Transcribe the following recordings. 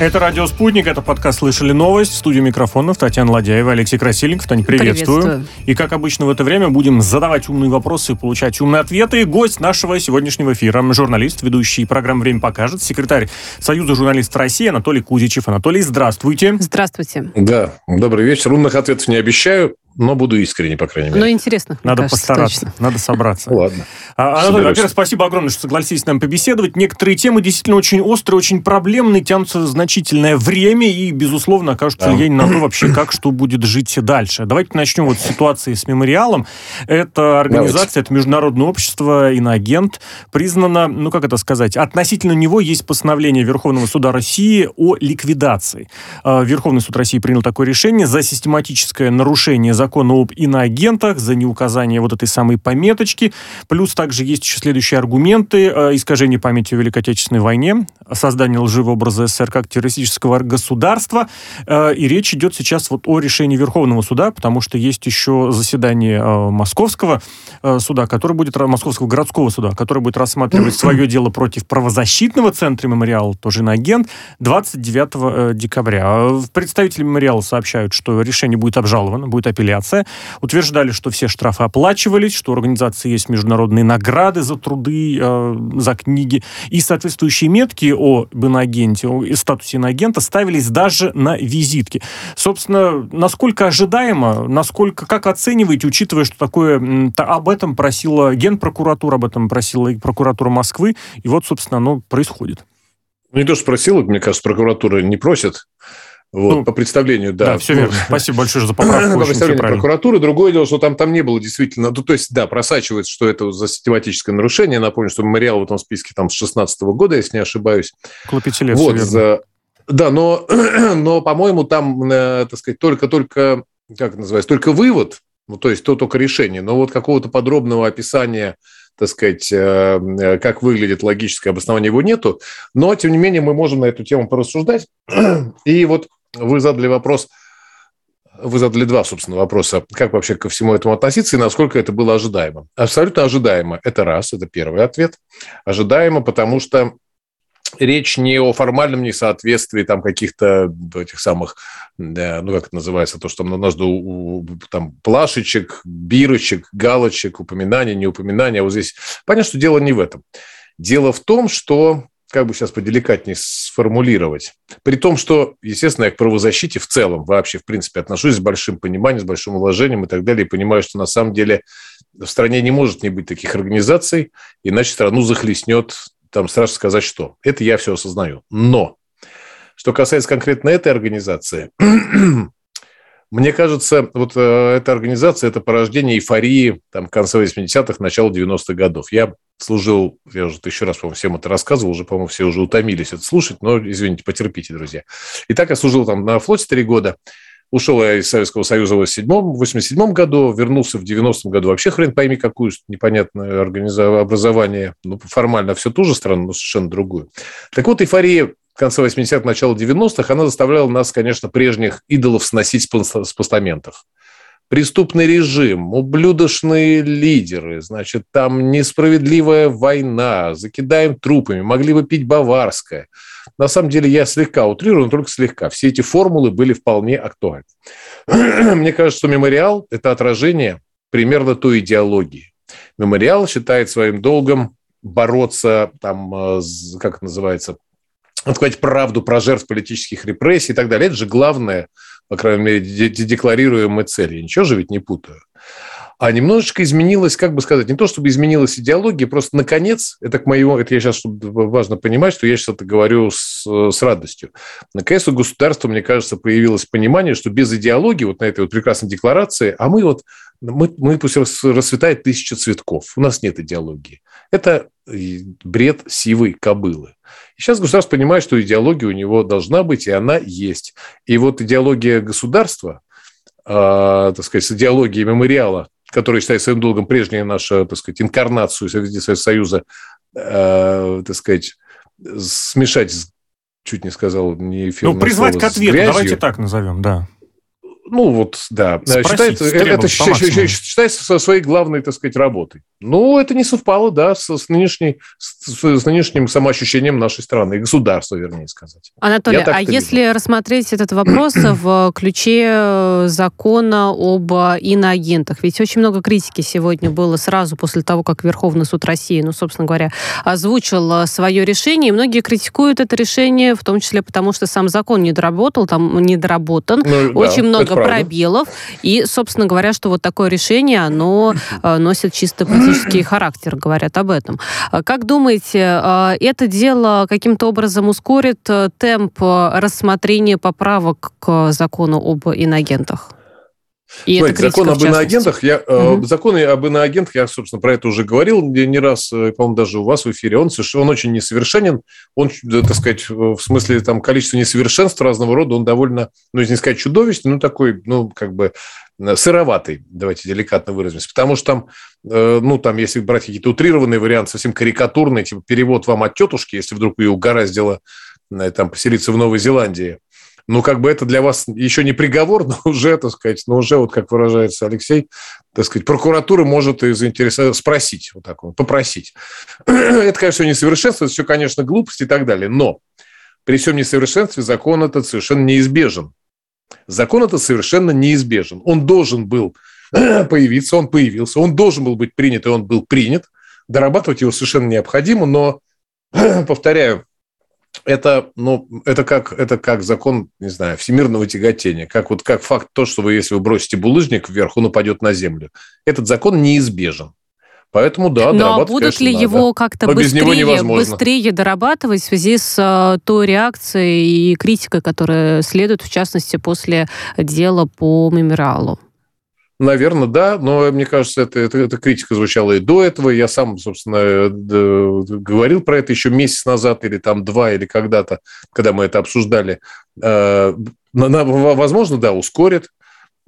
Это «Радио Спутник», это подкаст «Слышали новость». В студии микрофонов Татьяна Ладяева, Алексей Красильников. Тань, приветствую. приветствую. И, как обычно в это время, будем задавать умные вопросы и получать умные ответы. Гость нашего сегодняшнего эфира, журналист, ведущий программы «Время покажет», секретарь Союза журналистов России Анатолий Кузичев. Анатолий, здравствуйте. Здравствуйте. Да, добрый вечер. Умных ответов не обещаю, но буду искренне, по крайней мере. Ну, интересно. Надо кажется, постараться, точно. надо собраться. Ладно. А, Анатолий, во-первых, спасибо огромное, что согласились с нами побеседовать. Некоторые темы действительно очень острые, очень проблемные, тянутся значительное время и, безусловно, окажут да. влияние на то вообще, как что будет жить дальше. Давайте начнем вот с ситуации с мемориалом. Это организация, Давайте. это международное общество, иноагент, признано, ну, как это сказать, относительно него есть постановление Верховного суда России о ликвидации. А, Верховный суд России принял такое решение за систематическое нарушение закона закона об иноагентах, за неуказание вот этой самой пометочки. Плюс также есть еще следующие аргументы. Э, искажение памяти о Великой Отечественной войне, создание лживого образа СССР как террористического государства. Э, и речь идет сейчас вот о решении Верховного суда, потому что есть еще заседание э, Московского суда, который будет, Московского городского суда, который будет рассматривать свое дело против правозащитного центра мемориала, тоже иноагент, 29 декабря. Представители мемориала сообщают, что решение будет обжаловано, будет апелляция организация. Утверждали, что все штрафы оплачивались, что у организации есть международные награды за труды, э, за книги. И соответствующие метки о иноагенте, о статусе иноагента ставились даже на визитки. Собственно, насколько ожидаемо, насколько, как оцениваете, учитывая, что такое, об этом просила Генпрокуратура, об этом просила и прокуратура Москвы, и вот, собственно, оно происходит. Не то, что просила, мне кажется, прокуратура не просит. Вот, ну, по представлению, да. Да, все верно. Спасибо большое за поправку. По представлению прокуратуры. Другое дело, что там, там не было действительно... Ну, то есть, да, просачивается, что это за систематическое нарушение. Напомню, что мемориал в этом списке там с 16 года, если не ошибаюсь. Около пяти лет, вот, за... Да, но, но по-моему, там, э, так сказать, только-только, как это называется, только вывод, ну, то есть то только решение, но вот какого-то подробного описания так сказать, э, э, как выглядит логическое обоснование его нету, но, тем не менее, мы можем на эту тему порассуждать. И вот вы задали вопрос, вы задали два, собственно, вопроса. Как вообще ко всему этому относиться и насколько это было ожидаемо? Абсолютно ожидаемо. Это раз, это первый ответ. Ожидаемо, потому что речь не о формальном несоответствии там каких-то этих самых, ну, как это называется, то, что там надо там плашечек, бирочек, галочек, упоминания, неупоминания. А вот здесь понятно, что дело не в этом. Дело в том, что как бы сейчас поделикатнее сформулировать. При том, что, естественно, я к правозащите в целом вообще, в принципе, отношусь с большим пониманием, с большим уважением и так далее, и понимаю, что на самом деле в стране не может не быть таких организаций, иначе страну захлестнет, там страшно сказать, что. Это я все осознаю. Но, что касается конкретно этой организации, Мне кажется, вот э, эта организация – это порождение эйфории там, конца 80-х, начала 90-х годов. Я служил, я уже еще раз, по-моему, всем это рассказывал, уже, по-моему, все уже утомились это слушать, но, извините, потерпите, друзья. Итак, я служил там на флоте три года, ушел я из Советского Союза в 87 году, вернулся в 90-м году, вообще хрен пойми, какую непонятное образование, ну, формально всю ту же страну, но совершенно другую. Так вот, эйфория конце 80-х, начало 90-х, она заставляла нас, конечно, прежних идолов сносить с постаментов. Преступный режим, ублюдочные лидеры, значит, там несправедливая война, закидаем трупами, могли бы пить баварское. На самом деле я слегка утрирую, но только слегка. Все эти формулы были вполне актуальны. Мне кажется, что мемориал – это отражение примерно той идеологии. Мемориал считает своим долгом бороться, там, э, как это называется, сказать правду про жертв политических репрессий и так далее. Это же главное, по крайней мере, декларируемая цель. Я ничего же ведь не путаю. А немножечко изменилась, как бы сказать, не то чтобы изменилась идеология, просто наконец, это к моему, это я сейчас чтобы важно понимать, что я сейчас это говорю с, с радостью. Наконец у государства, мне кажется, появилось понимание, что без идеологии, вот на этой вот прекрасной декларации, а мы вот, мы, мы пусть расцветает тысяча цветков, у нас нет идеологии. Это бред сивой кобылы. Сейчас государство понимает, что идеология у него должна быть, и она есть. И вот идеология государства, э, так сказать, с идеологией мемориала, которая считает своим долгом прежнюю нашу, так сказать, инкарнацию Советского Союза, э, так сказать, смешать, чуть не сказал, не эфирное Ну, призвать слово, к ответу, давайте так назовем, да. Ну, вот, да. Спросить, считается, это считается своей главной, так сказать, работой. Ну, это не совпало, да, с, с, нынешней, с, с нынешним самоощущением нашей страны, государства, вернее сказать. Анатолий, а если вижу. рассмотреть этот вопрос в ключе э, закона об иноагентах, ведь очень много критики сегодня было сразу после того, как Верховный суд России, ну, собственно говоря, озвучил э, свое решение, и многие критикуют это решение, в том числе потому, что сам закон не доработал, там недоработан, ну, очень да, много пробелов, и, собственно говоря, что вот такое решение, оно э, носит чисто политический характер, говорят об этом. А как думаете, а, это дело каким-то образом ускорит э, темп рассмотрения поправок к закону об инагентах? И Смотрите, закон об иноагентах, я, угу. закон об иноагентах, я, собственно, про это уже говорил не раз, э, по-моему, даже у вас в эфире. Он, он очень несовершенен, он, так сказать, в смысле там количества несовершенств разного рода, он довольно, ну, не сказать чудовищный, ну, такой, ну, как бы сыроватый, давайте деликатно выразимся, потому что там, э, ну, там, если брать какие-то утрированные варианты, совсем карикатурные, типа перевод вам от тетушки, если вдруг ее угораздило там поселиться в Новой Зеландии, ну, как бы это для вас еще не приговор, но уже, так сказать, но уже, вот как выражается Алексей, так сказать, прокуратура может и заинтересовать, спросить, вот так вот, попросить. это, конечно, все несовершенство, это все, конечно, глупость и так далее, но при всем несовершенстве закон этот совершенно неизбежен. Закон этот совершенно неизбежен. Он должен был появиться, он появился, он должен был быть принят, и он был принят. Дорабатывать его совершенно необходимо, но, повторяю, это, ну, это как, это как закон, не знаю, всемирного тяготения, как вот как факт то, что вы, если вы бросите булыжник вверх, он упадет на землю. Этот закон неизбежен. Поэтому да, Но ну, а будут конечно, ли надо. его как-то быстрее, быстрее дорабатывать в связи с uh, той реакцией и критикой, которая следует, в частности, после дела по мемориалу? Наверное, да, но мне кажется, это, это, эта критика звучала и до этого. Я сам, собственно, говорил про это еще месяц назад или там два, или когда-то, когда мы это обсуждали. Э, возможно, да, ускорит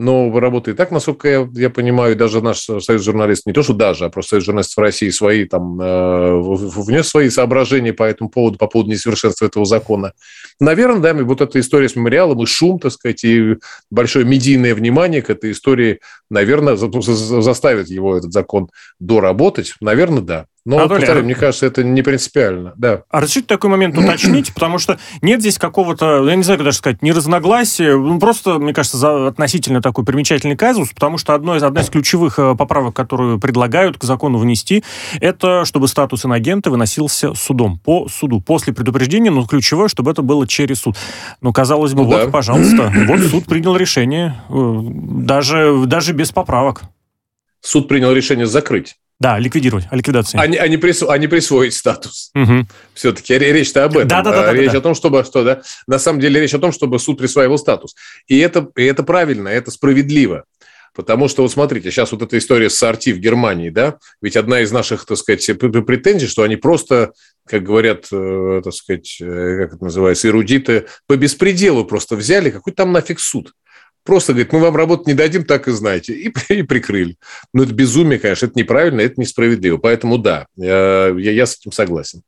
но работает так, насколько я, я понимаю, даже наш союз журналистов, не то что даже, а просто союз журналистов России свои там э, внес свои соображения по этому поводу, по поводу несовершенства этого закона. Наверное, да, вот эта история с мемориалом и шум, так сказать, и большое медийное внимание к этой истории, наверное, заставит его этот закон доработать. Наверное, да. Но, Анатолий, повторю, а... мне кажется, это не принципиально. Да. А разрешите такой момент уточнить, потому что нет здесь какого-то, я не знаю, как даже сказать, не разногласия, ну, просто, мне кажется, за относительно такой примечательный казус, потому что одно из, одна из ключевых э, поправок, которую предлагают к закону внести, это чтобы статус инагента выносился судом, по суду, после предупреждения, но ключевое, чтобы это было через суд. Ну, казалось бы, ну, вот, да. пожалуйста, вот суд принял решение, э, даже, даже без поправок. Суд принял решение закрыть да, ликвидировать, а ликвидация. Они, они, присво, они присвоить статус. Угу. Все-таки речь-то об этом. Да, да, да, речь да, о том, чтобы что, да, на самом деле речь о том, чтобы суд присваивал статус. И это, и это правильно, это справедливо. Потому что, вот смотрите, сейчас вот эта история с Сорти в Германии, да, ведь одна из наших, так сказать, претензий, что они просто, как говорят, э, так сказать, э, как это называется, эрудиты, по беспределу просто взяли, какой там нафиг суд. Просто говорит, мы вам работу не дадим, так и знаете. И, и прикрыли. Но это безумие, конечно, это неправильно, это несправедливо. Поэтому да, я, я с этим согласен.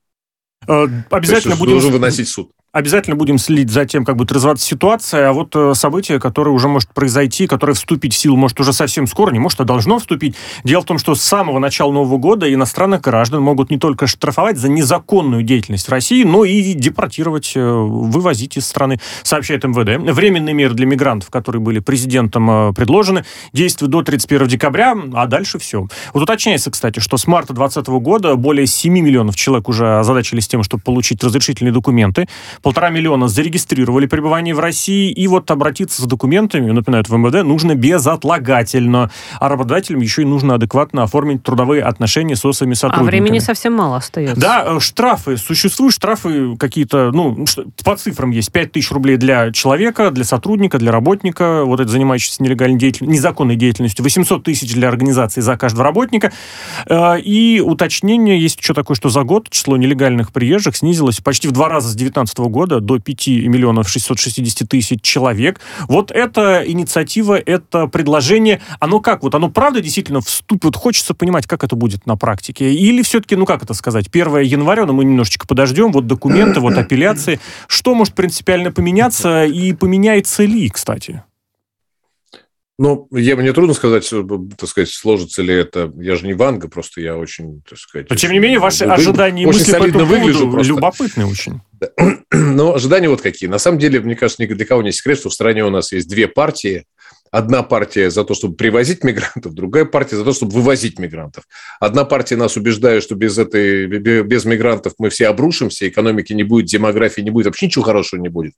Э, обязательно будем... Должен выносить суд. Обязательно будем следить за тем, как будет развиваться ситуация, а вот э, событие, которое уже может произойти, которое вступить в силу может уже совсем скоро, не может, а должно вступить. Дело в том, что с самого начала Нового года иностранных граждан могут не только штрафовать за незаконную деятельность в России, но и депортировать, э, вывозить из страны, сообщает МВД. Временные меры для мигрантов, которые были президентом э, предложены, действуют до 31 декабря, а дальше все. Вот уточняется, кстати, что с марта 2020 года более 7 миллионов человек уже озадачились тем, чтобы получить разрешительные документы полтора миллиона зарегистрировали пребывание в России, и вот обратиться с документами, напоминают в МВД, нужно безотлагательно. А работодателям еще и нужно адекватно оформить трудовые отношения с своими сотрудниками. А времени совсем мало остается. Да, э, штрафы. Существуют штрафы какие-то, ну, по цифрам есть. 5 тысяч рублей для человека, для сотрудника, для работника, вот это занимающийся нелегальной деятельностью, незаконной деятельностью, 800 тысяч для организации за каждого работника. Э, и уточнение есть еще такое, что за год число нелегальных приезжих снизилось почти в два раза с 2019 года до 5 миллионов 660 тысяч человек. Вот эта инициатива, это предложение, оно как? Вот оно правда действительно вступит? Вот хочется понимать, как это будет на практике. Или все-таки, ну как это сказать, 1 января, но мы немножечко подождем, вот документы, вот апелляции. Что может принципиально поменяться и поменяется ли, кстати? Ну, я, мне трудно сказать, э, так сказать, сложится ли это. Я же не Ванга, просто я очень, так сказать... Но, тем не менее, ваши вы, ожидания и мысли по этому выгляжу просто. любопытны очень. Но ожидания вот какие. На самом деле, мне кажется, ни для кого не секрет, что в стране у нас есть две партии – Одна партия за то, чтобы привозить мигрантов, другая партия за то, чтобы вывозить мигрантов. Одна партия нас убеждает, что без, этой, без мигрантов мы все обрушимся, экономики не будет, демографии не будет, вообще ничего хорошего не будет.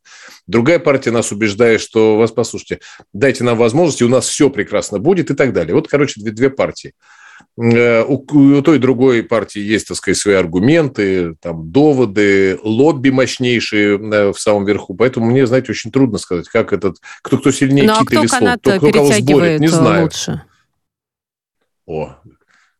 Другая партия нас убеждает, что вас, послушайте, дайте нам возможности, у нас все прекрасно будет и так далее. Вот, короче, две, две партии. Э, у, у той и другой партии есть, так сказать, свои аргументы, там, доводы, лобби мощнейшие э, в самом верху. Поэтому мне, знаете, очень трудно сказать, как этот, кто, кто сильнее ну, а кит или слон, кто, кто кого сборит, не знаю. Лучше? О,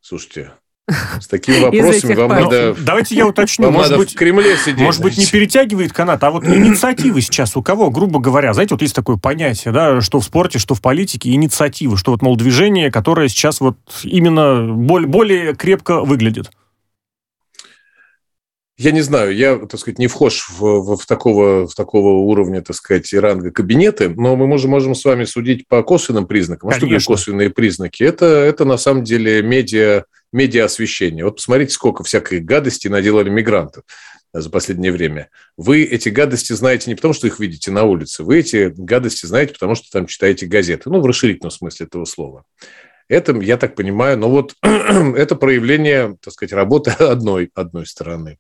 слушайте, с такими вопросами вам надо... Давайте я уточню. Вам может надо быть, в Кремле сидеть. Может быть, не перетягивает канат, а вот инициативы сейчас у кого, грубо говоря, знаете, вот есть такое понятие, да, что в спорте, что в политике, инициативы, что вот, мол, движение, которое сейчас вот именно более, более крепко выглядит. Я не знаю, я, так сказать, не вхож в, в, в, такого, в такого уровня, так сказать, ранга кабинеты, но мы можем, можем с вами судить по косвенным признакам. А Конечно. что косвенные признаки? Это, это на самом деле медиа, медиа-освещение. Вот посмотрите, сколько всякой гадости наделали мигранты за последнее время. Вы эти гадости знаете не потому, что их видите на улице, вы эти гадости знаете, потому что там читаете газеты. Ну, в расширительном смысле этого слова. Это, я так понимаю, но вот это проявление, так сказать, работы одной, одной стороны.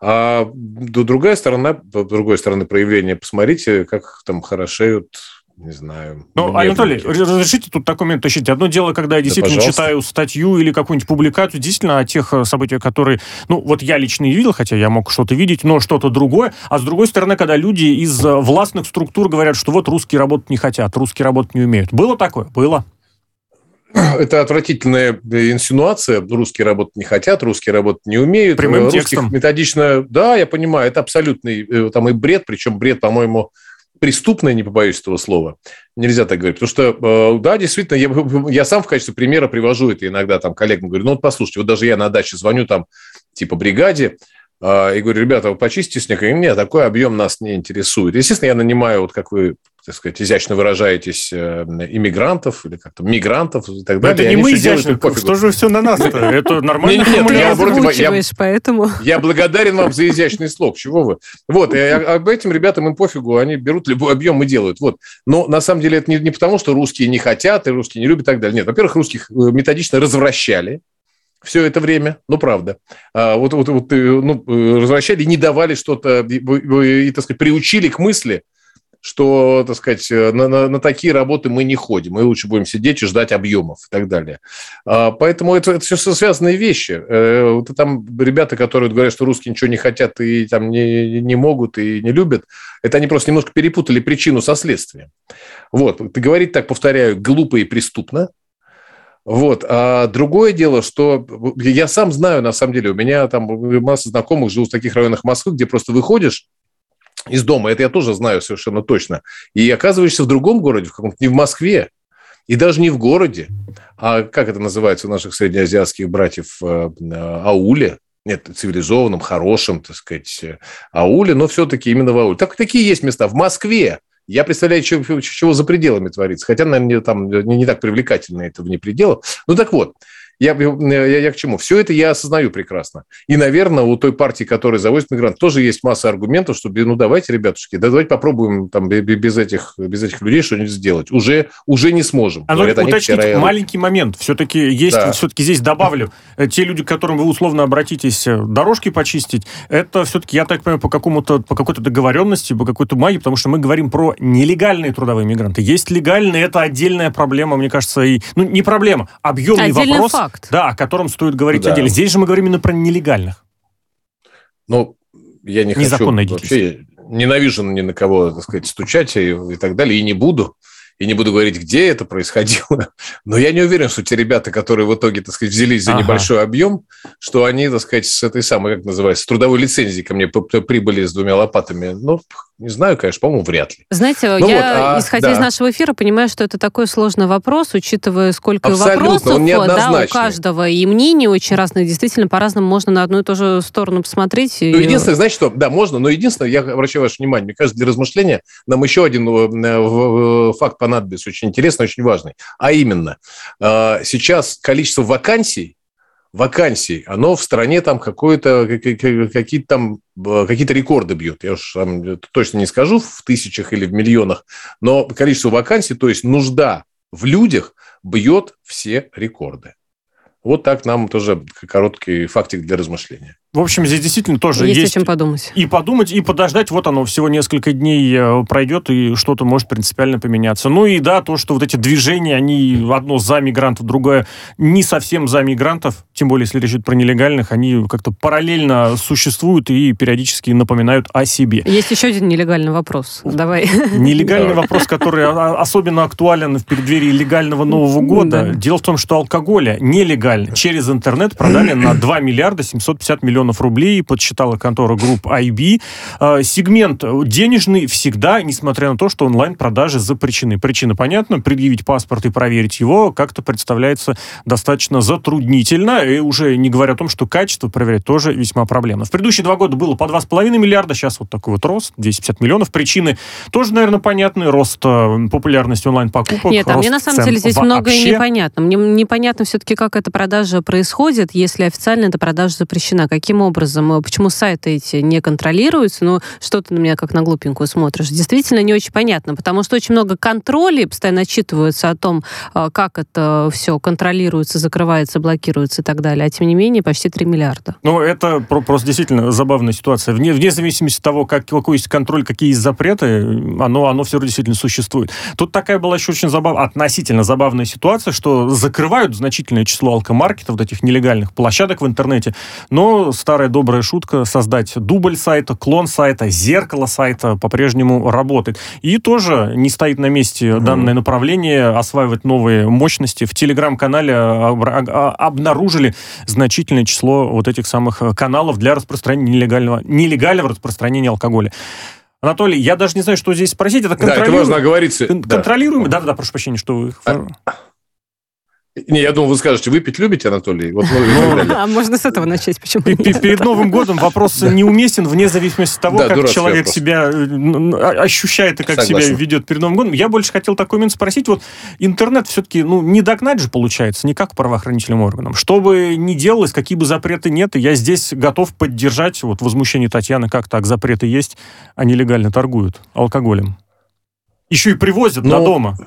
А другая сторона, другой стороны проявления, посмотрите, как там хорошеют не знаю. Ну, Анатолий, разрешите тут такой момент уточнить. Одно дело, когда я действительно да, читаю статью или какую-нибудь публикацию, действительно о тех э, событиях, которые, ну, вот я лично не видел, хотя я мог что-то видеть, но что-то другое. А с другой стороны, когда люди из э, властных структур говорят, что вот русские работать не хотят, русские работать не умеют. Было такое? Было. Это отвратительная инсинуация. Русские работать не хотят, русские работать не умеют. Прямым Русских текстом. методично... Да, я понимаю, это абсолютный э, там и бред, причем бред, по-моему, преступное, не побоюсь этого слова. Нельзя так говорить. Потому что, э, да, действительно, я, я сам в качестве примера привожу это иногда там коллегам. Говорю, ну вот послушайте, вот даже я на даче звоню там типа бригаде, э, и говорю, ребята, вы почистите снег. И нет, такой объем нас не интересует. Естественно, я нанимаю, вот как вы так сказать, изящно выражаетесь, э, иммигрантов или как-то мигрантов и так далее. Это не мы изящно, что же все на нас -то? Это нормально. Нет, я, вроде, поэтому... я благодарен вам за изящный слог, чего вы. Вот, и об этим ребятам им пофигу, они берут любой объем и делают. Вот. Но на самом деле это не, не потому, что русские не хотят и русские не любят и так далее. Нет, во-первых, русских э, методично развращали, все это время, ну, правда. А, вот, вот, вот э, ну, развращали, не давали что-то, и, так сказать, приучили к мысли, что, так сказать, э, на, на, на такие работы мы не ходим, мы лучше будем сидеть и ждать объемов и так далее. А, поэтому это, это все связанные вещи. Э, вот там ребята, которые говорят, что русские ничего не хотят и там не, не могут и не любят, это они просто немножко перепутали причину со следствием. Вот, ты говорить так, повторяю, глупо и преступно, вот. А другое дело, что я сам знаю, на самом деле, у меня там масса знакомых живут в таких районах Москвы, где просто выходишь, из дома. Это я тоже знаю совершенно точно. И оказываешься в другом городе, в каком-то не в Москве, и даже не в городе, а как это называется у наших среднеазиатских братьев, э, ауле, нет, цивилизованном, хорошем, так сказать, э, ауле, но все-таки именно в ауле. Так, такие есть места. В Москве я представляю, чего, чего за пределами творится. Хотя, наверное, там не, не так привлекательно это вне пределов. Ну так вот, я, я, я к чему? Все это я осознаю прекрасно. И, наверное, у той партии, которая завозит мигрантов, тоже есть масса аргументов, что, ну, давайте, ребятушки, да, давайте попробуем там без этих, без этих людей что-нибудь сделать. Уже, уже не сможем. А Говорят, уточнить вчера... маленький момент. Все-таки есть, да. все-таки здесь добавлю, э, те люди, к которым вы условно обратитесь э, дорожки почистить, это все-таки, я так понимаю, по какому-то, по какой-то договоренности, по какой-то магии, потому что мы говорим про нелегальные трудовые мигранты. Есть легальные, это отдельная проблема, мне кажется, и, ну, не проблема, объемный Отдельный вопрос. Факт факт. Да, о котором стоит говорить да. отдельно. Здесь же мы говорим именно про нелегальных. Ну, я не хочу вообще ненавижу ни на кого, так сказать, стучать и, и так далее, и не буду. И не буду говорить, где это происходило. Но я не уверен, что те ребята, которые в итоге, так сказать, взялись за ага. небольшой объем, что они, так сказать, с этой самой, как называется, с трудовой лицензией ко мне прибыли с двумя лопатами. Ну, Не знаю, конечно, по-моему, вряд ли. Знаете, ну я, вот, а, исходя да. из нашего эфира, понимаю, что это такой сложный вопрос, учитывая, сколько Абсолютно, вопросов он да, у каждого, и мнений очень разных. Действительно, по-разному можно на одну и ту же сторону посмотреть. Ну, единственное, знаете что, да, можно, но единственное, я обращаю ваше внимание, мне кажется, для размышления нам еще один э, факт понадобится, очень интересный, очень важный. А именно, э, сейчас количество вакансий вакансий, оно в стране там какое-то, какие-то там какие-то рекорды бьют. Я уж там точно не скажу в тысячах или в миллионах, но количество вакансий, то есть нужда в людях бьет все рекорды. Вот так нам тоже короткий фактик для размышления. В общем, здесь действительно тоже есть, есть о чем подумать. И подумать, и подождать. Вот оно всего несколько дней э, пройдет, и что-то может принципиально поменяться. Ну и да, то, что вот эти движения, они одно за мигрантов, другое не совсем за мигрантов, тем более, если речь идет про нелегальных, они как-то параллельно существуют и периодически напоминают о себе. Есть еще один нелегальный вопрос. Давай. Нелегальный вопрос, который особенно актуален в преддверии легального Нового года. Дело в том, что алкоголя нелегально через интернет продали на 2 миллиарда 750 миллионов миллионов рублей, подсчитала контора групп IB. А, сегмент денежный всегда, несмотря на то, что онлайн-продажи запрещены. Причина понятна, предъявить паспорт и проверить его как-то представляется достаточно затруднительно, и уже не говоря о том, что качество проверять тоже весьма проблемно. В предыдущие два года было по 2,5 миллиарда, сейчас вот такой вот рост, 250 миллионов. Причины тоже, наверное, понятны. Рост э, популярности онлайн-покупок, Нет, а мне на самом деле здесь вообще. многое непонятно. Мне непонятно все-таки, как эта продажа происходит, если официально эта продажа запрещена. Каким каким образом, э, почему сайты эти не контролируются, ну, что ты на меня как на глупенькую смотришь, действительно не очень понятно, потому что очень много контролей постоянно отчитываются о том, э, как это все контролируется, закрывается, блокируется и так далее, а тем не менее почти 3 миллиарда. Ну, это просто действительно забавная ситуация. Вне, вне зависимости от того, как, какой есть контроль, какие есть запреты, оно, оно все действительно существует. Тут такая была еще очень забав... относительно забавная ситуация, что закрывают значительное число алкомаркетов, вот этих нелегальных площадок в интернете, но старая добрая шутка создать дубль сайта, клон сайта, зеркало сайта по-прежнему работает. И тоже не стоит на месте данное направление, осваивать новые мощности. В телеграм-канале обнаружили значительное число вот этих самых каналов для распространения нелегального, нелегального распространения алкоголя. Анатолий, я даже не знаю, что здесь спросить. Это контролируем... Да, это важно оговориться. Контролируемый? Да, да, да, прошу прощения, что вы... А... Не, я думал, вы скажете, выпить любите, Анатолий? Вот, ну, а можно с этого начать, почему Перед Новым годом вопрос неуместен, вне зависимости от того, как человек себя э, ощущает и как себя ведет перед Новым годом. Я больше хотел такой момент спросить. Вот интернет все-таки ну, не догнать же получается, никак правоохранительным органам. Что бы ни делалось, какие бы запреты нет, я здесь готов поддержать вот возмущение Татьяны, как так, запреты есть, а нелегально торгуют алкоголем. Еще и привозят до дома.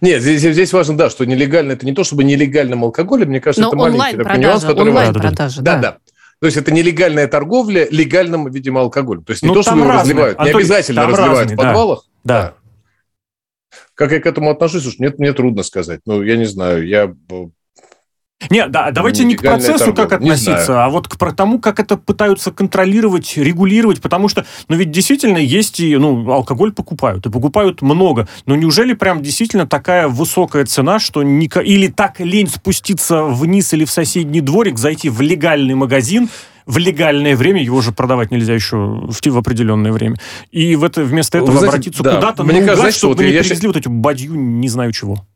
Нет, здесь, здесь важно, да, что нелегально это не то, чтобы нелегальным алкоголем, мне кажется, Но это маленький такой нюанс, который онлайн продажа, да. да. да. То есть это нелегальная торговля легальным, видимо, алкоголем. То есть не ну, то, что его разные. разливают, Антон, не обязательно разливают разные, в подвалах. Да. да. Как я к этому отношусь, уж мне, мне трудно сказать. Ну, я не знаю, я не, да, давайте не к процессу как относиться, а вот к тому, как это пытаются контролировать, регулировать, потому что, ну ведь действительно есть и, ну, алкоголь покупают, и покупают много, но неужели прям действительно такая высокая цена, что не, или так лень спуститься вниз или в соседний дворик, зайти в легальный магазин, в легальное время, его же продавать нельзя еще в, в определенное время. И в это, вместо этого знаете, обратиться да, куда-то, мне кажется, чтобы вот не привезли я... вот эти бадью не знаю чего.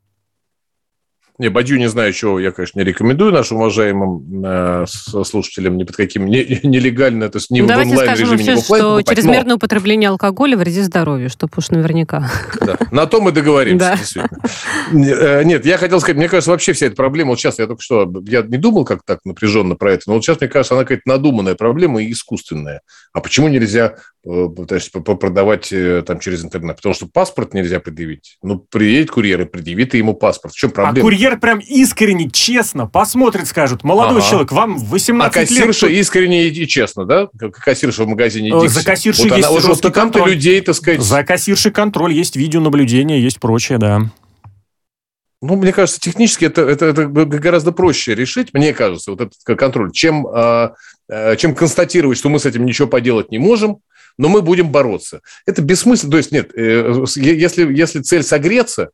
Не, Бадью не знаю, чего я, конечно, не рекомендую нашим уважаемым э, слушателям ни под каким не, нелегально, это ни ну, в онлайн-режиме, ни в офлайн что покупать, чрезмерное но... употребление алкоголя вредит здоровью, чтобы уж наверняка. Да, на то мы договоримся, действительно. Э, нет, я хотел сказать, мне кажется, вообще вся эта проблема, вот сейчас я только что, я не думал как так напряженно про это, но вот сейчас, мне кажется, она какая-то надуманная проблема и искусственная. А почему нельзя Э, то есть продавать э, там через интернет, потому что паспорт нельзя предъявить. Ну, приедет курьер и предъявит ему паспорт. В чем проблема? А курьер прям искренне, честно посмотрит, скажет, молодой ага. человек, вам 18 а кассирша лет... искренне и честно, да? Кассирша в магазине Dixie. За кассиршей вот есть она, жесткий контроль. людей, так сказать... За кассиршей контроль, есть видеонаблюдение, есть прочее, да. Ну, мне кажется, технически это, это, это гораздо проще решить, мне кажется, вот этот контроль, чем, а, а, чем констатировать, что мы с этим ничего поделать не можем, но мы будем бороться. Это бессмысленно. То есть нет, э, если, если цель согреться,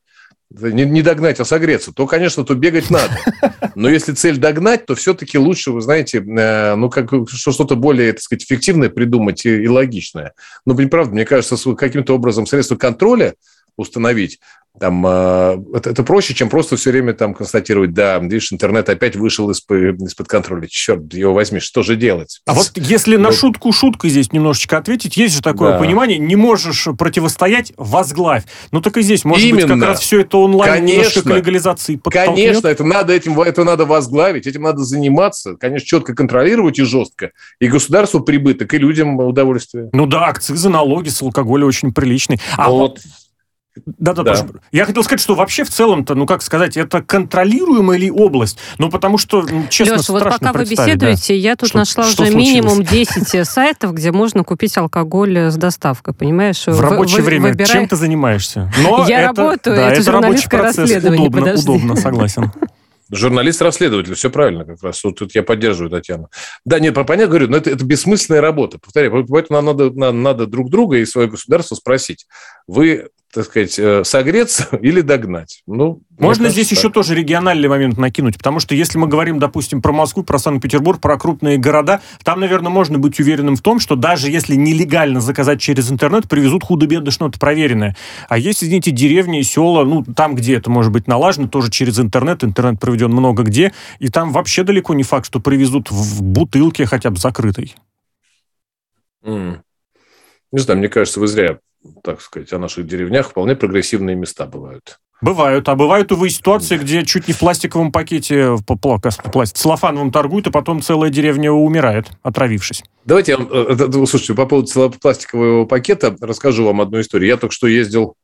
не, не догнать, а согреться, то, конечно, то бегать надо. Но если цель догнать, то все-таки лучше, вы знаете, э, ну, как что-то более, так сказать, эффективное придумать и, и логичное. Ну, правда, мне кажется, каким-то образом средства контроля установить, там, э, это, это проще, чем просто все время там констатировать, да, видишь, интернет опять вышел из-под, из-под контроля. Черт, его возьми, что же делать? А вот если на шутку шуткой здесь немножечко ответить, есть же такое да. понимание, не можешь противостоять, возглавь. Ну так и здесь, может Именно. быть, как раз все это онлайн конечно, немножко к легализации подтолкнет. Конечно, это надо, этим, это надо возглавить, этим надо заниматься, конечно, четко контролировать и жестко. И государству прибыток, и людям удовольствие. Ну да, акцизы, налоги с алкоголя очень приличные. А вот да, да, да. Я хотел сказать, что вообще в целом-то, ну как сказать, это контролируемая ли область? Ну потому что, ну, честно, Леша, вот пока вы беседуете, да. я тут что, нашла что уже случилось? минимум 10 сайтов, где можно купить алкоголь с доставкой, понимаешь? В рабочее время выбирай... чем ты занимаешься? Но я это, работаю, да, это, это журналистское расследование, удобно, подожди. удобно, согласен. Журналист-расследователь, все правильно как раз. Вот тут я поддерживаю Татьяну. Да, нет, понятно, говорю, но это, это бессмысленная работа. Повторяю, поэтому нам надо, надо, надо друг друга и свое государство спросить. Вы так сказать, э, согреться или догнать. Ну, Можно здесь так. еще тоже региональный момент накинуть, потому что если мы говорим, допустим, про Москву, про Санкт-Петербург, про крупные города, там, наверное, можно быть уверенным в том, что даже если нелегально заказать через интернет, привезут худо-бедно что-то проверенное. А есть, извините, деревни села, ну, там, где это может быть налажено, тоже через интернет, интернет проведен много где, и там вообще далеко не факт, что привезут в бутылке хотя бы закрытой. Mm. Не знаю, мне кажется, вы зря так сказать, о наших деревнях вполне прогрессивные места бывают. Бывают. А бывают, увы, ситуации, где чуть не в пластиковом пакете, в пластик, целлофановым торгуют, а потом целая деревня умирает, отравившись. Давайте, я, э, слушайте, по поводу пластикового пакета расскажу вам одну историю. Я только что ездил,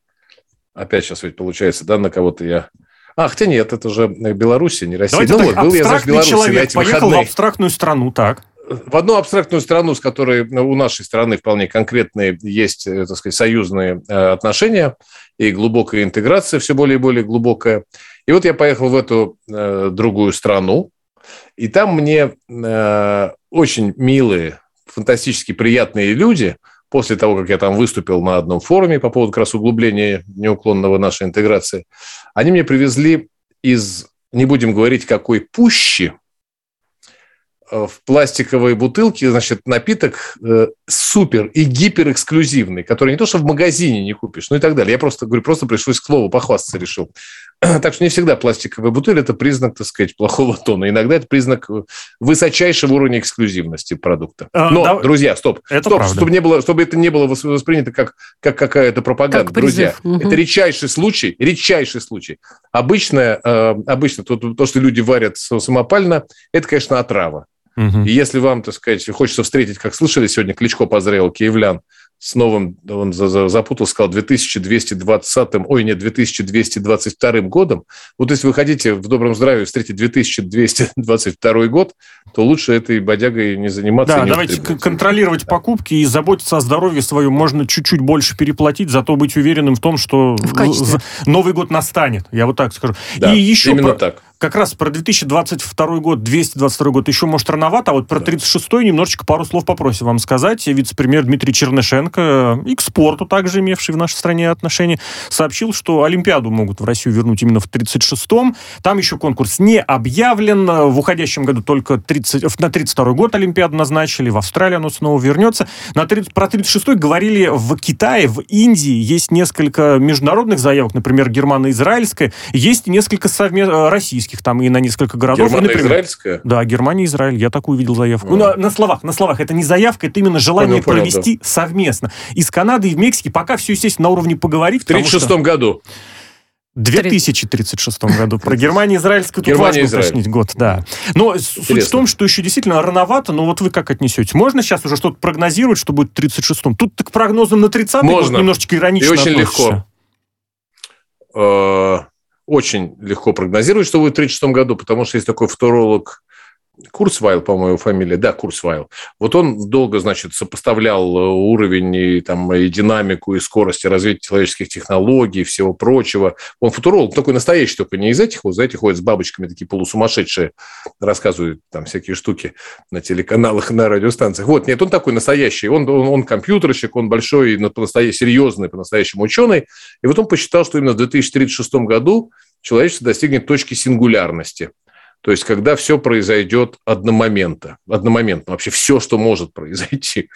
опять сейчас ведь получается, да, на кого-то я... А, хотя нет, это же Беларусь, не Россия. Давайте ну, так, вот, был я за Беларусь человек поехал в абстрактную страну, так в одну абстрактную страну, с которой у нашей страны вполне конкретные есть, э, так сказать, союзные э, отношения и глубокая интеграция, все более и более глубокая. И вот я поехал в эту э, другую страну, и там мне очень милые, фантастически приятные люди, после того, как я там выступил на одном форуме по поводу как раз углубления неуклонного нашей интеграции, они мне привезли из, не будем говорить, какой пущи, в пластиковой бутылке, значит, напиток э, супер и гиперэксклюзивный, который не то, что в магазине не купишь, ну и так далее. Я просто говорю, просто пришлось к слову похвастаться решил. Так что не всегда пластиковая бутыль – это признак, так сказать, плохого тона. Иногда это признак э, высочайшего уровня эксклюзивности продукта. А, Но, да, друзья, стоп, это стоп, чтобы, не было, чтобы это не было воспринято как, как какая-то пропаганда. Как друзья, угу. это редчайший случай, редчайший случай. Обычно, э, обычно то, то, что люди варят самопально, это, конечно, отрава. Угу. И если вам, так сказать, хочется встретить, как слышали сегодня, Кличко поздравил киевлян с новым, он запутал, сказал, 2220, ой, нет, 2222 годом. Вот если вы хотите в добром здравии встретить 2222 год, то лучше этой бодягой не заниматься. Да, давайте контролировать да. покупки и заботиться о здоровье своем. Можно чуть-чуть больше переплатить, зато быть уверенным в том, что в Новый год настанет. Я вот так скажу. Да, и еще именно про... так как раз про 2022 год, 222 год еще, может, рановато, а вот про 36-й немножечко пару слов попросим вам сказать. Вице-премьер Дмитрий Чернышенко, и к спорту также имевший в нашей стране отношения, сообщил, что Олимпиаду могут в Россию вернуть именно в 36-м. Там еще конкурс не объявлен. В уходящем году только 30, на 32 год Олимпиаду назначили, в Австралии оно снова вернется. На 30, про 36-й говорили в Китае, в Индии есть несколько международных заявок, например, германо-израильская, есть несколько совместных российских российских там и на несколько городов. Германия-израильская? Да, Германия-Израиль. Я такую видел заявку. А. Ну, на, на словах, на словах. Это не заявка, это именно желание понял, провести понял, да. совместно. Из Канады и в Мексике пока все, естественно, на уровне поговорить. В 1936 году. В 2036 году. Про Германию израильскую тут важно уточнить год, да. Но Интересно. суть в том, что еще действительно рановато, но вот вы как отнесете? Можно сейчас уже что-то прогнозировать, что будет в 36-м? Тут к прогнозам на 30-й год немножечко иронично И очень относишься. легко. Очень легко прогнозировать, что будет в 1936 году, потому что есть такой футуролог Курсвайл, по-моему, фамилия, да, Курсвайл. Вот он долго, значит, сопоставлял э, уровень и, там, и динамику, и скорость развития человеческих технологий, всего прочего. Он футуролог, такой настоящий, только не из этих, вот, знаете, ходят с бабочками, такие полусумасшедшие, рассказывают там всякие штуки на телеканалах, на радиостанциях. Вот, нет, он такой настоящий, он, он, он компьютерщик, он большой, по-настоящему серьезный, по-настоящему ученый. И вот он посчитал, что именно в 2036 году человечество достигнет точки сингулярности – то есть, когда все произойдет одномоментно, одномоментно, вообще все, что может произойти.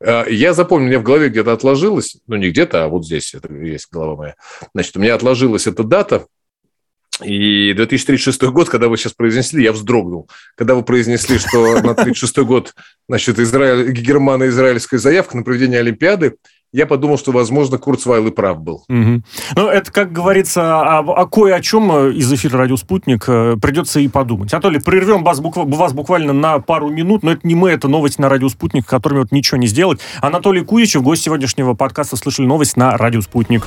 А, я запомнил, у меня в голове где-то отложилось, ну, не где-то, а вот здесь это есть голова моя. Значит, у меня отложилась эта дата, и 2036 год, когда вы сейчас произнесли, я вздрогнул. Когда вы произнесли, что на 36 год, значит, Израиль, германо-израильская заявка на проведение Олимпиады, я подумал, что, возможно, Курцвайл и прав был. Угу. Ну, это, как говорится, о, о кое о чем э, из эфира «Радио Спутник» э, придется и подумать. Анатолий, прервем вас, букв... вас буквально на пару минут, но это не мы, это новость на «Радио Спутник», которыми вот ничего не сделать. Анатолий Куичев, гость сегодняшнего подкаста «Слышали новость» на «Радио Спутник».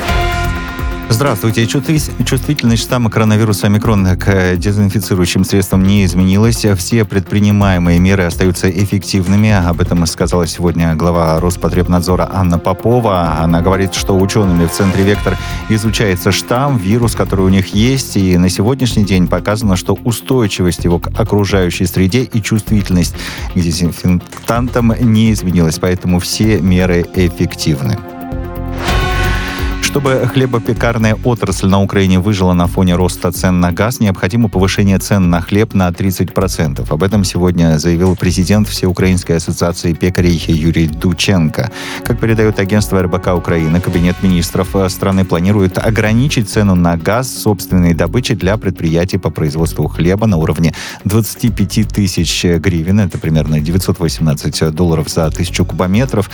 Здравствуйте. Чувствительность штамма коронавируса омикрон к дезинфицирующим средствам не изменилась. Все предпринимаемые меры остаются эффективными. Об этом сказала сегодня глава Роспотребнадзора Анна Попова. Она говорит, что учеными в центре «Вектор» изучается штамм, вирус, который у них есть. И на сегодняшний день показано, что устойчивость его к окружающей среде и чувствительность к дезинфектантам не изменилась. Поэтому все меры эффективны. Чтобы хлебопекарная отрасль на Украине выжила на фоне роста цен на газ, необходимо повышение цен на хлеб на 30%. Об этом сегодня заявил президент Всеукраинской ассоциации пекарей Юрий Дученко. Как передает агентство РБК Украины, Кабинет министров страны планирует ограничить цену на газ собственной добычи для предприятий по производству хлеба на уровне 25 тысяч гривен. Это примерно 918 долларов за тысячу кубометров.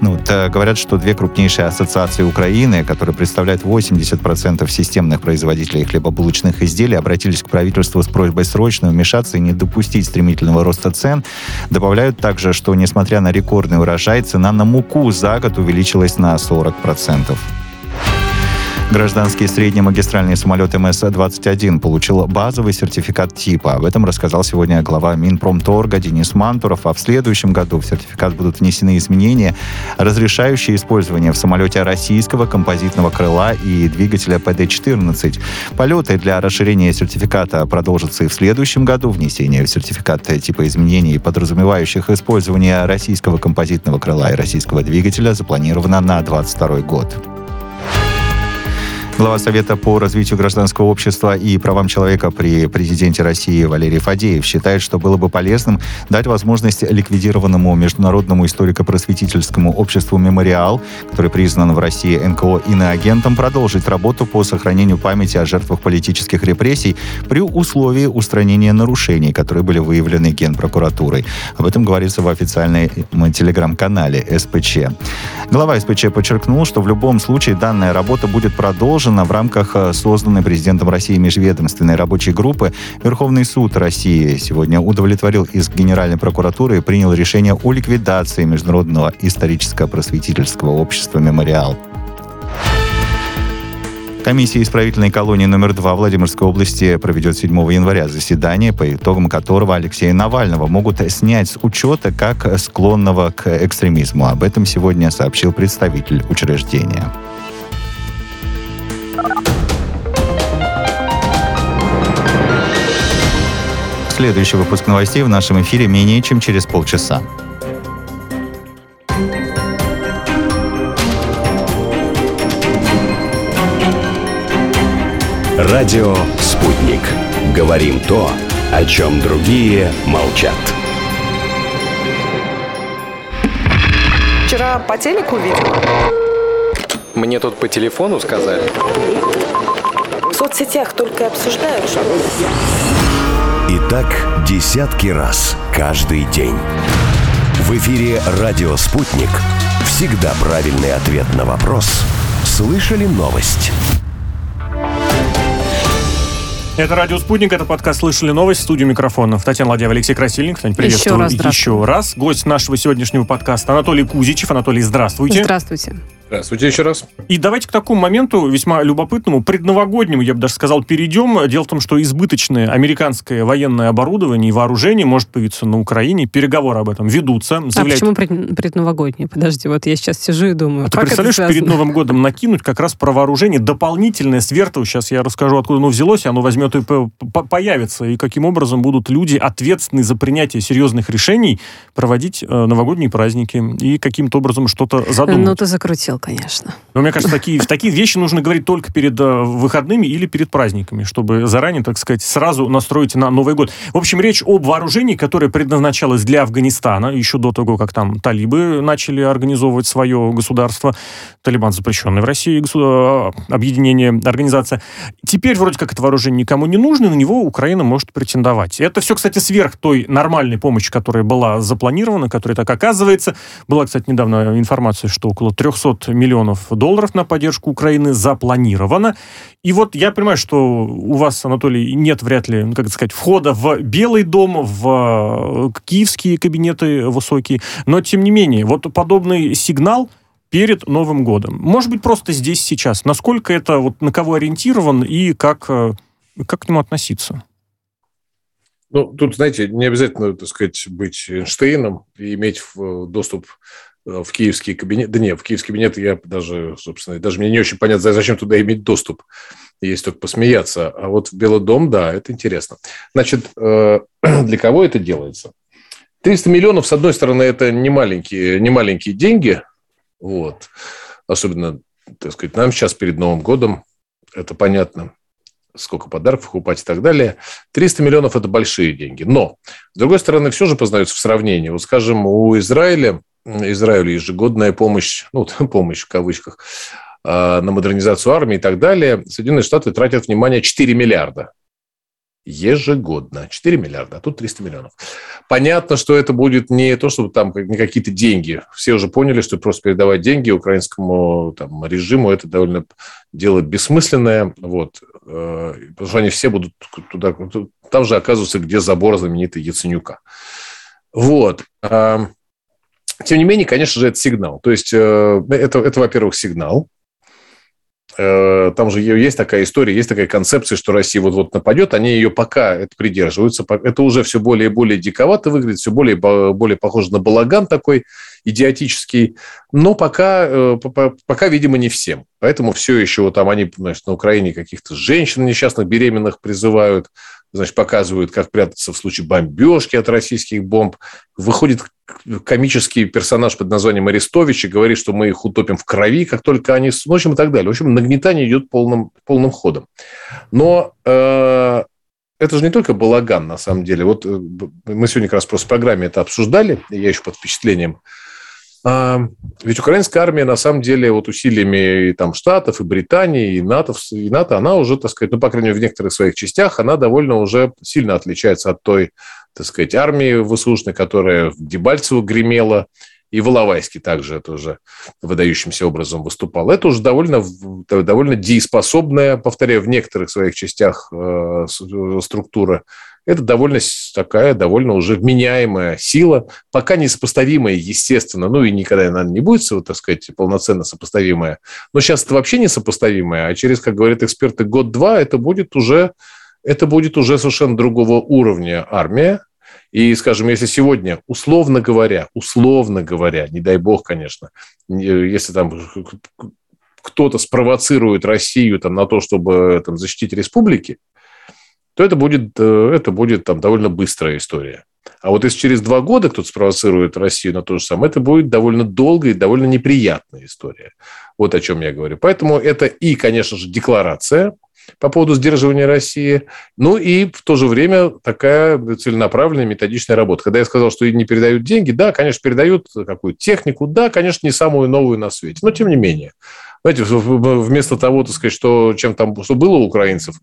Ну, вот, э, говорят, что две крупнейшие ассоциации Украины, которые представляют 80% системных производителей хлебобулочных изделий, обратились к правительству с просьбой срочно вмешаться и не допустить стремительного роста цен. Добавляют также, что несмотря на рекордный урожай, цена на муку за год увеличилась на 40%. Гражданский среднемагистральный самолет МС-21 получил базовый сертификат типа. Об этом рассказал сегодня глава Минпромторга Денис Мантуров. А в следующем году в сертификат будут внесены изменения, разрешающие использование в самолете российского композитного крыла и двигателя ПД-14. Полеты для расширения сертификата продолжатся и в следующем году. Внесение в сертификат типа изменений, подразумевающих использование российского композитного крыла и российского двигателя, запланировано на 2022 год. Глава Совета по развитию гражданского общества и правам человека при президенте России Валерий Фадеев считает, что было бы полезным дать возможность ликвидированному международному историко-просветительскому обществу «Мемориал», который признан в России НКО иноагентом, продолжить работу по сохранению памяти о жертвах политических репрессий при условии устранения нарушений, которые были выявлены Генпрокуратурой. Об этом говорится в официальном телеграм-канале СПЧ. Глава СПЧ подчеркнул, что в любом случае данная работа будет продолжена продолжена в рамках э, созданной президентом России межведомственной рабочей группы. Верховный суд России сегодня удовлетворил из Генеральной прокуратуры и принял решение о ликвидации Международного историческо-просветительского общества «Мемориал». Комиссия исправительной колонии номер 2 Владимирской области проведет 7 января заседание, по итогам которого Алексея Навального могут снять с учета как склонного к экстремизму. Об этом сегодня сообщил представитель учреждения. Следующий выпуск новостей в нашем эфире менее чем через полчаса. Радио «Спутник». Говорим то, о чем другие молчат. Вчера по телеку видел. Мне тут по телефону сказали. В соцсетях только обсуждают, что... Так десятки раз каждый день. В эфире «Радио Спутник». Всегда правильный ответ на вопрос. Слышали новость? Это «Радио Спутник», это подкаст «Слышали новость», студию микрофонов. Татьяна Ладьева, Алексей Красильник. Тань, приветствую Еще раз еще раз. Гость нашего сегодняшнего подкаста Анатолий Кузичев. Анатолий, здравствуйте. Здравствуйте. Здравствуйте еще раз. И давайте к такому моменту, весьма любопытному, предновогоднему, я бы даже сказал, перейдем. Дело в том, что избыточное американское военное оборудование и вооружение может появиться на Украине. Переговоры об этом ведутся. А Заявляет... почему пред- предновогоднее? Подожди, вот я сейчас сижу и думаю. А ты представляешь, это перед? Новым годом накинуть как раз про вооружение дополнительное сверху. Сейчас я расскажу, откуда оно взялось, и оно возьмет и по- по- появится. И каким образом будут люди, ответственные за принятие серьезных решений, проводить э, новогодние праздники и каким-то образом что-то задумать. Ну, ты закрутил, конечно. Но мне кажется, такие, такие вещи нужно говорить только перед э, выходными или перед праздниками, чтобы заранее, так сказать, сразу настроить на Новый год. В общем, речь об вооружении, которое предназначалось для Афганистана еще до того, как там талибы начали организовывать свое государство. Талибан запрещенный в России э, объединение, организация. Теперь вроде как это вооружение никому не нужно, на него Украина может претендовать. Это все, кстати, сверх той нормальной помощи, которая была запланирована, которая так оказывается. Была, кстати, недавно информация, что около 300 миллионов долларов на поддержку Украины запланировано. И вот я понимаю, что у вас, Анатолий, нет вряд ли, ну, как это сказать, входа в Белый дом, в э, киевские кабинеты высокие, но тем не менее, вот подобный сигнал перед Новым годом. Может быть, просто здесь, сейчас. Насколько это, вот на кого ориентирован и как, э, как к нему относиться? Ну, тут, знаете, не обязательно, так сказать, быть Эйнштейном и иметь в- доступ э, в киевский кабинет. Да нет, в киевский кабинет я даже, собственно, даже мне не очень понятно, зачем туда иметь доступ. Есть только посмеяться. А вот в Белый дом, да, это интересно. Значит, э, для кого это делается? 300 миллионов, с одной стороны, это не маленькие, не маленькие деньги, вот. Особенно, так сказать, нам сейчас перед Новым годом, это понятно, сколько подарков покупать и так далее. 300 миллионов – это большие деньги. Но, с другой стороны, все же познается в сравнении. Вот, скажем, у Израиля, Израилю ежегодная помощь, ну, помощь в кавычках, а, на модернизацию армии и так далее, Соединенные Штаты тратят, внимание, 4 миллиарда. Ежегодно. 4 миллиарда, а тут 300 миллионов. Понятно, что это будет не то, чтобы там не какие-то деньги. Все уже поняли, что просто передавать деньги украинскому там, режиму – это довольно дело бессмысленное. Вот. Э, Потому что они все будут туда... Там же оказывается, где забор знаменитый Яценюка. Вот. Тем не менее, конечно же, это сигнал. То есть, э, это, это во-первых, сигнал. Э, Там же есть такая история, есть такая концепция, что Россия вот-вот нападет, они ее пока это придерживаются. Это уже все более и более диковато выглядит, все более, и более похоже на балаган такой идиотический, но пока, э, пока, видимо, не всем. Поэтому все еще там они, значит, на Украине каких-то женщин несчастных, беременных призывают, значит, показывают, как прятаться в случае бомбежки от российских бомб. Выходит комический персонаж под названием Арестович и говорит, что мы их утопим в крови, как только они... В общем, и так далее. В общем, нагнетание идет полным, полным ходом. Но э, это же не только балаган, на самом деле. Вот э, мы сегодня как раз просто в программе это обсуждали, я еще под впечатлением. А, ведь украинская армия, на самом деле, вот усилиями и там Штатов, и Британии, и НАТО, и НАТО, она уже, так сказать, ну, по крайней мере, в некоторых своих частях, она довольно уже сильно отличается от той, так сказать, армии ВСУшной, которая в Дебальцево гремела, и в Иловайске также тоже выдающимся образом выступал. Это уже довольно, довольно дееспособная, повторяю, в некоторых своих частях э, структура. Это довольно такая, довольно уже вменяемая сила, пока не сопоставимая, естественно, ну и никогда она не будет, вот, так сказать, полноценно сопоставимая. Но сейчас это вообще не сопоставимая, а через, как говорят эксперты, год-два это будет уже это будет уже совершенно другого уровня армия, и, скажем, если сегодня, условно говоря, условно говоря, не дай бог, конечно, если там кто-то спровоцирует Россию там, на то, чтобы там, защитить республики, то это будет, это будет там, довольно быстрая история. А вот если через два года кто-то спровоцирует Россию на то же самое, это будет довольно долгая и довольно неприятная история. Вот о чем я говорю. Поэтому это и, конечно же, декларация – по поводу сдерживания России. Ну и в то же время такая целенаправленная методичная работа. Когда я сказал, что не передают деньги, да, конечно, передают какую-то технику, да, конечно, не самую новую на свете, но тем не менее. Знаете, вместо того, так сказать, что, чем там, что было у украинцев,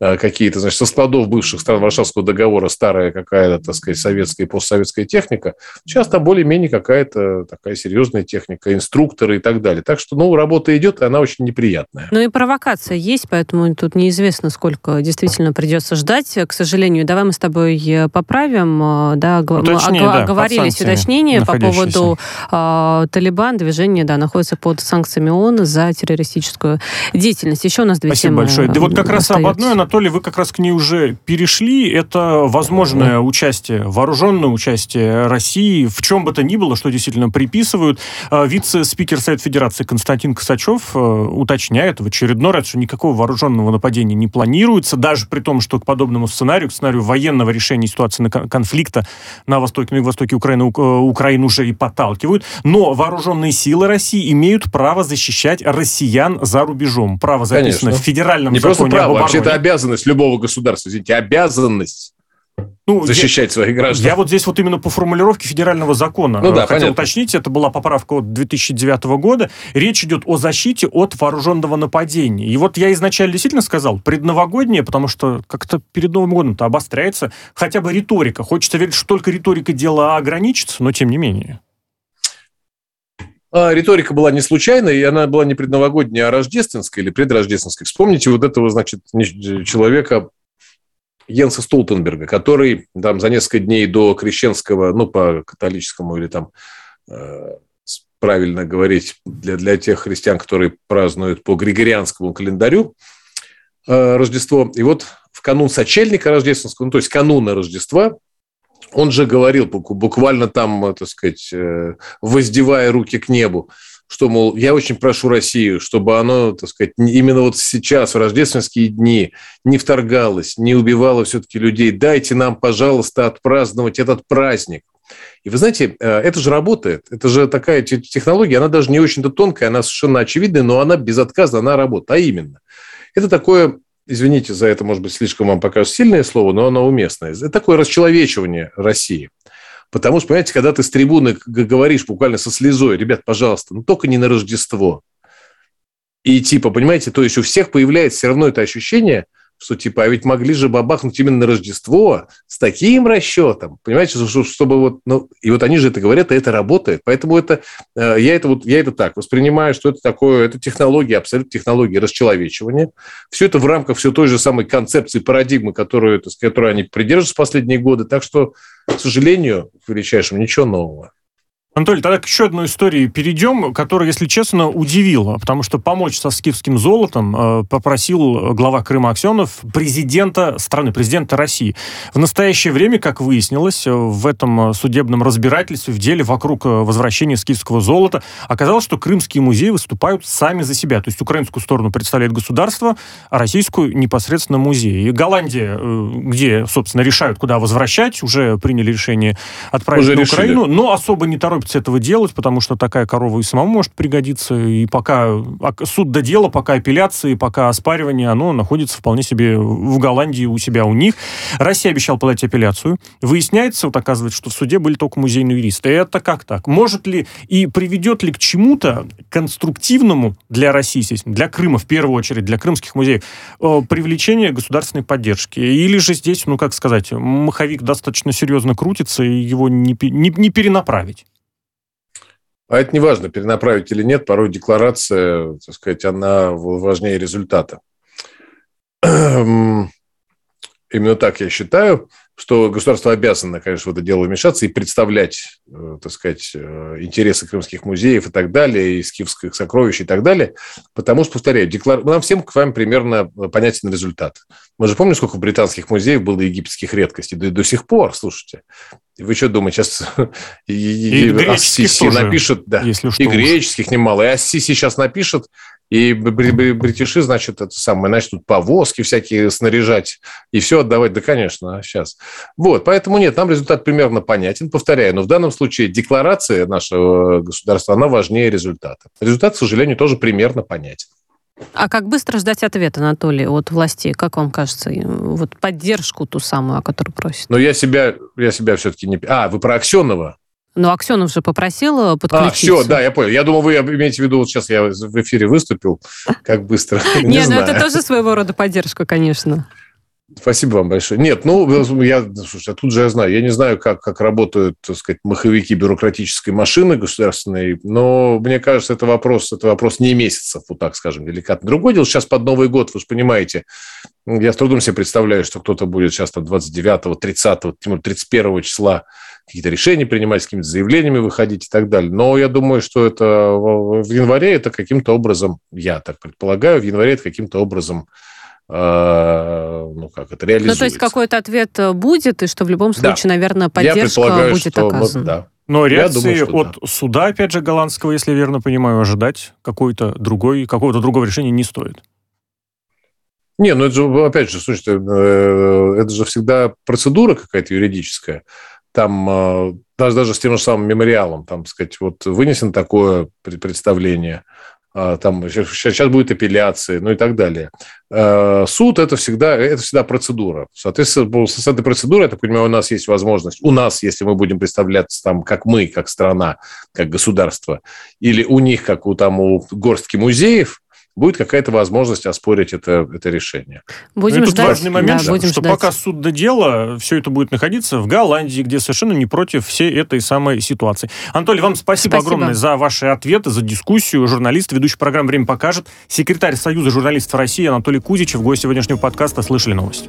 э, какие-то, значит, со складов бывших стран Варшавского договора старая какая-то, так сказать, советская и постсоветская техника, сейчас там более-менее какая-то такая серьезная техника, инструкторы и так далее. Так что, ну, работа идет, и она очень неприятная. Ну и провокация есть, поэтому тут неизвестно, сколько действительно придется ждать. К сожалению, давай мы с тобой э, поправим, э, да, Уточнее, мы оговорились уточнение по поводу э, Талибан, движение, да, находится под санкциями ООН за террористическую деятельность. Еще у нас две Спасибо темы большое. Да вот как раз об одной, Анатолий, вы как раз к ней уже перешли. Это возможное участие, вооруженное участие России в чем бы то ни было, что действительно приписывают. А, вице-спикер Совет Федерации Константин Косачев э, уточняет в очередной раз, что никакого вооруженного нападения не планируется, даже при том, что к подобному сценарию, к сценарию военного решения ситуации на конфликта на востоке, на востоке Украины, Украину уже и подталкивают. Но вооруженные силы России имеют право защищать россиян за рубежом. Право записано Конечно. в федеральном Не законе просто право, вообще это обязанность любого государства. Извините, обязанность ну, защищать я, своих граждан. Я вот здесь вот именно по формулировке федерального закона ну, да, хотел понятно. уточнить, это была поправка от 2009 года. Речь идет о защите от вооруженного нападения. И вот я изначально действительно сказал, предновогоднее, потому что как-то перед Новым годом-то обостряется хотя бы риторика. Хочется верить, что только риторика дела ограничится, но тем не менее. А, риторика была не случайной, и она была не предновогодняя, а рождественская или предрождественская. Вспомните вот этого, значит, человека Йенса Столтенберга, который там за несколько дней до крещенского, ну, по католическому или там э, правильно говорить, для, для тех христиан, которые празднуют по григорианскому календарю э, Рождество. И вот в канун сочельника рождественского, ну, то есть кануна Рождества, он же говорил буквально там, э, так сказать, э, воздевая руки к небу, что, мол, я очень прошу Россию, чтобы оно, так сказать, именно вот сейчас, в рождественские дни, не вторгалось, не убивало все-таки людей. Дайте нам, пожалуйста, отпраздновать этот праздник. И вы знаете, э, это же работает. Это же такая технология, она даже не очень-то тонкая, она совершенно очевидная, но она безотказна, она работает. А именно, это такое извините за это, может быть, слишком вам покажется сильное слово, но оно уместное. Это такое расчеловечивание России. Потому что, понимаете, когда ты с трибуны говоришь буквально со слезой, ребят, пожалуйста, ну только не на Рождество. И типа, понимаете, то есть у всех появляется все равно это ощущение – что типа, а ведь могли же бабахнуть именно на Рождество с таким расчетом, понимаете, чтобы вот, ну, и вот они же это говорят, и это работает, поэтому это, э, я это вот, я это так воспринимаю, что это такое, это технология, абсолютно технология расчеловечивания, все это в рамках все той же самой концепции, парадигмы, которую, которую они придерживаются последние годы, так что, к сожалению, к величайшему, ничего нового. Анатолий, тогда к еще одной истории перейдем, которая, если честно, удивила, потому что помочь со скифским золотом э, попросил глава Крыма Аксенов президента страны, президента России. В настоящее время, как выяснилось, э, в этом судебном разбирательстве, в деле вокруг э, возвращения скифского золота, оказалось, что крымские музеи выступают сами за себя. То есть украинскую сторону представляет государство, а российскую непосредственно музей. И Голландия, где, собственно, решают, куда возвращать, уже приняли решение отправить уже на решили. Украину, но особо не торопятся торопится этого делать, потому что такая корова и самому может пригодиться. И пока суд до дела, пока апелляции, пока оспаривание, оно находится вполне себе в Голландии у себя у них. Россия обещала подать апелляцию. Выясняется, вот оказывается, что в суде были только музейные юристы. Это как так? Может ли и приведет ли к чему-то конструктивному для России, естественно, для Крыма в первую очередь, для крымских музеев, э, привлечение государственной поддержки? Или же здесь, ну как сказать, маховик достаточно серьезно крутится, и его не, не, не перенаправить? А это не важно, перенаправить или нет. Порой декларация, так сказать, она важнее результата. Именно так я считаю что государство обязано, конечно, в это дело вмешаться и представлять, э, так сказать, э, интересы крымских музеев и так далее, и скифских сокровищ и так далее, потому что, повторяю, деклар... нам всем к вами примерно понятен результат. Мы же помним, сколько британских музеев было египетских редкостей, до, до сих пор, слушайте. Вы что думаете, сейчас и, и, и Ассиси напишет, да, и греческих немало, и Ассиси сейчас напишет, и бритиши, значит, это самое, начнут повозки всякие снаряжать и все отдавать. Да, конечно, сейчас. Вот, поэтому нет, нам результат примерно понятен. Повторяю, но в данном случае декларация нашего государства, она важнее результата. Результат, к сожалению, тоже примерно понятен. А как быстро ждать ответ, Анатолий, от властей? Как вам кажется? Вот поддержку ту самую, о которой просит. Но я себя, я себя все-таки не... А, вы про Аксенова? Но Аксенов же попросил подключиться. А, все, да, я понял. Я думал, вы имеете в виду, вот сейчас я в эфире выступил, как быстро. Нет, ну это тоже своего рода поддержка, конечно. Спасибо вам большое. Нет, ну, я, слушай, а тут же я знаю, я не знаю, как, как работают, так сказать, маховики бюрократической машины государственной, но мне кажется, это вопрос, это вопрос не месяцев, вот так скажем, деликатно. Другое дело, сейчас под Новый год, вы же понимаете, я с трудом себе представляю, что кто-то будет сейчас там 29, 30, 31 числа какие-то решения принимать, с какими-то заявлениями выходить и так далее. Но я думаю, что это в январе это каким-то образом, я так предполагаю, в январе это каким-то образом Э, ну, как это реализуется. Ну, то есть какой-то ответ э, будет, и что в любом случае, да. наверное, поддержка будет что, оказана. Вот, да. Но реакции думаю, от да. суда, опять же, голландского, если я верно понимаю, ожидать какой-то другой, какого-то другого решения не стоит. Не, ну это же, опять же, слушайте, э, это же всегда процедура какая-то юридическая. Там даже, даже с тем же самым мемориалом, там, сказать, вот вынесено такое представление, а, там сейчас будет апелляция, ну и так далее. А, суд это всегда, это всегда процедура. Соответственно, с этой процедурой, я так понимаю, у нас есть возможность, у нас, если мы будем представляться там, как мы, как страна, как государство, или у них, как у, там, у горстки музеев, будет какая-то возможность оспорить это, это решение. Будем ну, ждать. важный момент, да, будем что ждать. пока суд до дела, все это будет находиться в Голландии, где совершенно не против всей этой самой ситуации. Анатолий, вам спасибо, спасибо. огромное за ваши ответы, за дискуссию. Журналист, ведущий программы «Время покажет», секретарь Союза журналистов России Анатолий Кузичев, гость сегодняшнего подкаста «Слышали новость».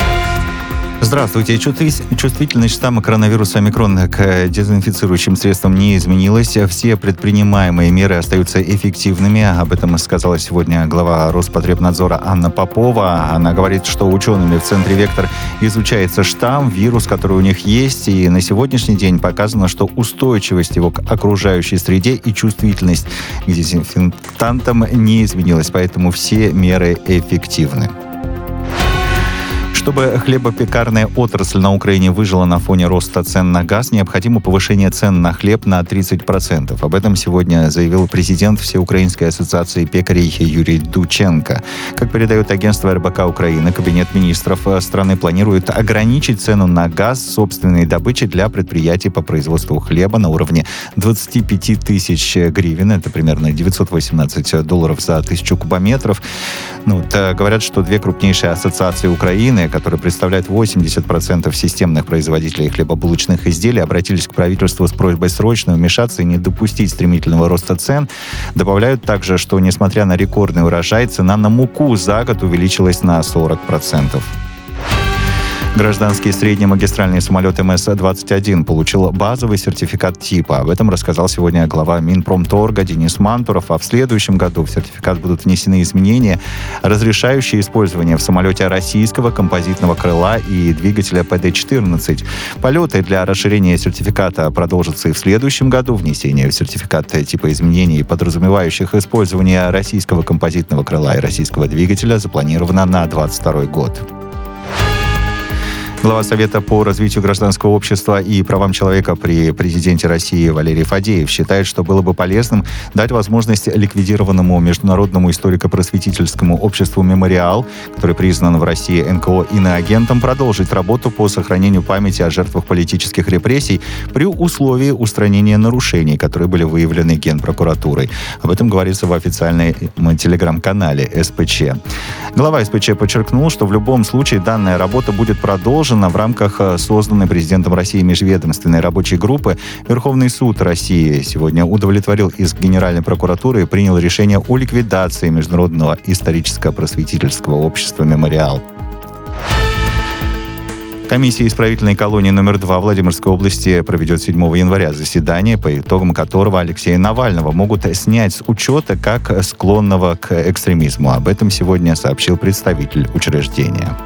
Здравствуйте. Чувствительность штамма коронавируса омикрон к дезинфицирующим средствам не изменилась. Все предпринимаемые меры остаются эффективными. Об этом сказала сегодня глава Роспотребнадзора Анна Попова. Она говорит, что учеными в центре «Вектор» изучается штамм, вирус, который у них есть. И на сегодняшний день показано, что устойчивость его к окружающей среде и чувствительность к дезинфектантам не изменилась. Поэтому все меры эффективны. Чтобы хлебопекарная отрасль на Украине выжила на фоне роста цен на газ, необходимо повышение цен на хлеб на 30%. Об этом сегодня заявил президент Всеукраинской ассоциации пекарей Юрий Дученко. Как передает агентство РБК Украины, Кабинет министров страны планирует ограничить цену на газ собственной добычи для предприятий по производству хлеба на уровне 25 тысяч гривен. Это примерно 918 долларов за тысячу кубометров. Ну, говорят, что две крупнейшие ассоциации Украины, которые представляют 80% системных производителей хлебобулочных изделий, обратились к правительству с просьбой срочно вмешаться и не допустить стремительного роста цен. Добавляют также, что несмотря на рекордный урожай, цена на муку за год увеличилась на 40%. Гражданский средний магистральный самолет МС-21 получил базовый сертификат типа. Об этом рассказал сегодня глава Минпромторга Денис Мантуров. А в следующем году в сертификат будут внесены изменения, разрешающие использование в самолете российского композитного крыла и двигателя ПД-14. Полеты для расширения сертификата продолжатся и в следующем году. Внесение в сертификат типа изменений, подразумевающих использование российского композитного крыла и российского двигателя, запланировано на 2022 год. Глава Совета по развитию гражданского общества и правам человека при президенте России Валерий Фадеев считает, что было бы полезным дать возможность ликвидированному международному историко-просветительскому обществу «Мемориал», который признан в России НКО иноагентом, продолжить работу по сохранению памяти о жертвах политических репрессий при условии устранения нарушений, которые были выявлены Генпрокуратурой. Об этом говорится в официальном телеграм-канале СПЧ. Глава СПЧ подчеркнул, что в любом случае данная работа будет продолжена продолжена в рамках э, созданной президентом России межведомственной рабочей группы. Верховный суд России сегодня удовлетворил из Генеральной прокуратуры и принял решение о ликвидации Международного историческо-просветительского общества «Мемориал». Комиссия исправительной колонии номер 2 Владимирской области проведет 7 января заседание, по итогам которого Алексея Навального могут снять с учета как склонного к экстремизму. Об этом сегодня сообщил представитель учреждения.